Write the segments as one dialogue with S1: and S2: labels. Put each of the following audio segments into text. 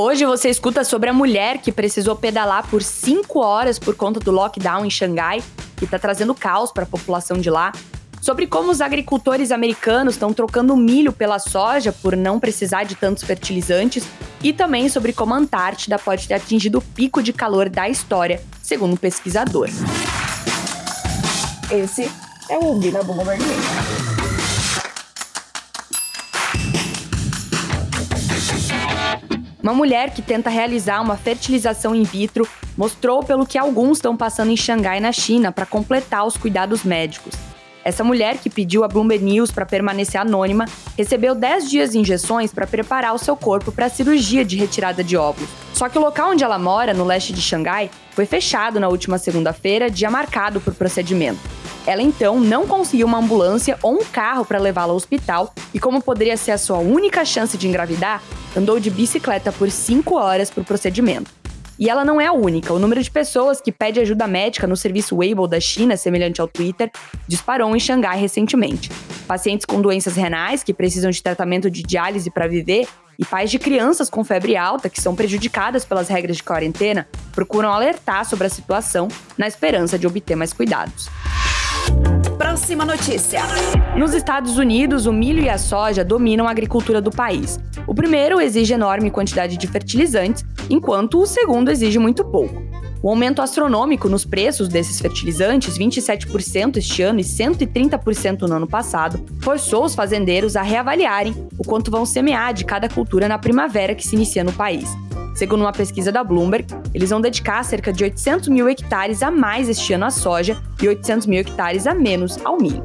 S1: Hoje você escuta sobre a mulher que precisou pedalar por 5 horas por conta do lockdown em Xangai, que está trazendo caos para a população de lá. Sobre como os agricultores americanos estão trocando milho pela soja por não precisar de tantos fertilizantes. E também sobre como a Antártida pode ter atingido o pico de calor da história, segundo um pesquisador.
S2: Esse é o Ouvi na Bombardier.
S1: Uma mulher que tenta realizar uma fertilização in vitro mostrou pelo que alguns estão passando em Xangai, na China, para completar os cuidados médicos. Essa mulher, que pediu a Bloomberg News para permanecer anônima, recebeu 10 dias de injeções para preparar o seu corpo para a cirurgia de retirada de óvulos. Só que o local onde ela mora, no leste de Xangai, foi fechado na última segunda-feira, dia marcado por procedimento. Ela então não conseguiu uma ambulância ou um carro para levá-la ao hospital e, como poderia ser a sua única chance de engravidar, andou de bicicleta por 5 horas para o procedimento. E ela não é a única. O número de pessoas que pede ajuda médica no serviço Weibo da China, semelhante ao Twitter, disparou em Xangai recentemente. Pacientes com doenças renais que precisam de tratamento de diálise para viver e pais de crianças com febre alta que são prejudicadas pelas regras de quarentena procuram alertar sobre a situação na esperança de obter mais cuidados.
S2: Próxima notícia.
S1: Nos Estados Unidos, o milho e a soja dominam a agricultura do país. O primeiro exige enorme quantidade de fertilizantes, enquanto o segundo exige muito pouco. O aumento astronômico nos preços desses fertilizantes, 27% este ano e 130% no ano passado, forçou os fazendeiros a reavaliarem o quanto vão semear de cada cultura na primavera que se inicia no país. Segundo uma pesquisa da Bloomberg, eles vão dedicar cerca de 800 mil hectares a mais este ano à soja e 800 mil hectares a menos ao milho.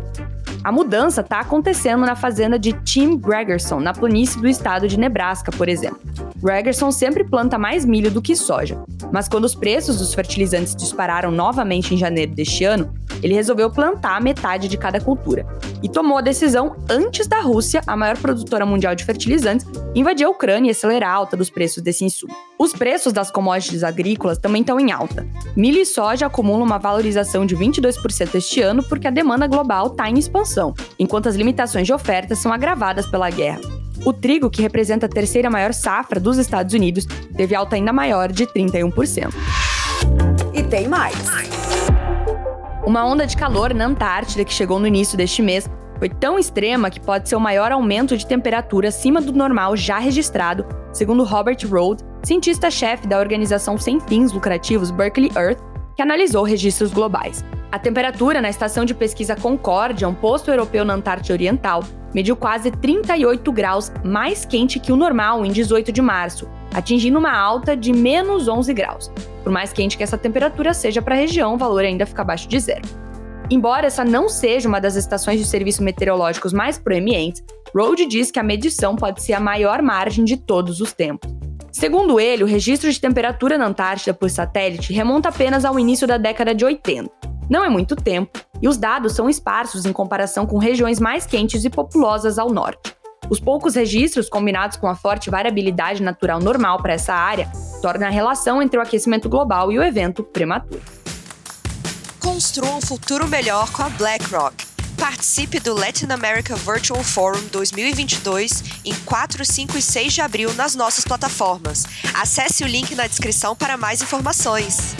S1: A mudança está acontecendo na fazenda de Tim Gregerson, na planície do estado de Nebraska, por exemplo. Gregerson sempre planta mais milho do que soja, mas quando os preços dos fertilizantes dispararam novamente em janeiro deste ano, ele resolveu plantar metade de cada cultura e tomou a decisão antes da Rússia, a maior produtora mundial de fertilizantes, invadir a Ucrânia e acelerar a alta dos preços desse insumo. Os preços das commodities agrícolas também estão em alta. Milho e soja acumulam uma valorização de 22% este ano porque a demanda global está em expansão, enquanto as limitações de oferta são agravadas pela guerra. O trigo, que representa a terceira maior safra dos Estados Unidos, teve alta ainda maior de 31%.
S2: E tem mais.
S1: Uma onda de calor na Antártida que chegou no início deste mês foi tão extrema que pode ser o maior aumento de temperatura acima do normal já registrado, segundo Robert Rode, cientista-chefe da organização sem fins lucrativos Berkeley Earth, que analisou registros globais. A temperatura na estação de pesquisa Concórdia, um posto europeu na Antártida Oriental, mediu quase 38 graus mais quente que o normal em 18 de março, atingindo uma alta de menos 11 graus. Por mais quente que essa temperatura seja para a região, o valor ainda fica abaixo de zero. Embora essa não seja uma das estações de serviço meteorológicos mais proeminentes, Rode diz que a medição pode ser a maior margem de todos os tempos. Segundo ele, o registro de temperatura na Antártida por satélite remonta apenas ao início da década de 80. Não é muito tempo, e os dados são esparsos em comparação com regiões mais quentes e populosas ao norte. Os poucos registros, combinados com a forte variabilidade natural normal para essa área, tornam a relação entre o aquecimento global e o evento prematuro.
S3: Construa um futuro melhor com a BlackRock. Participe do Latin America Virtual Forum 2022 em 4, 5 e 6 de abril nas nossas plataformas. Acesse o link na descrição para mais informações.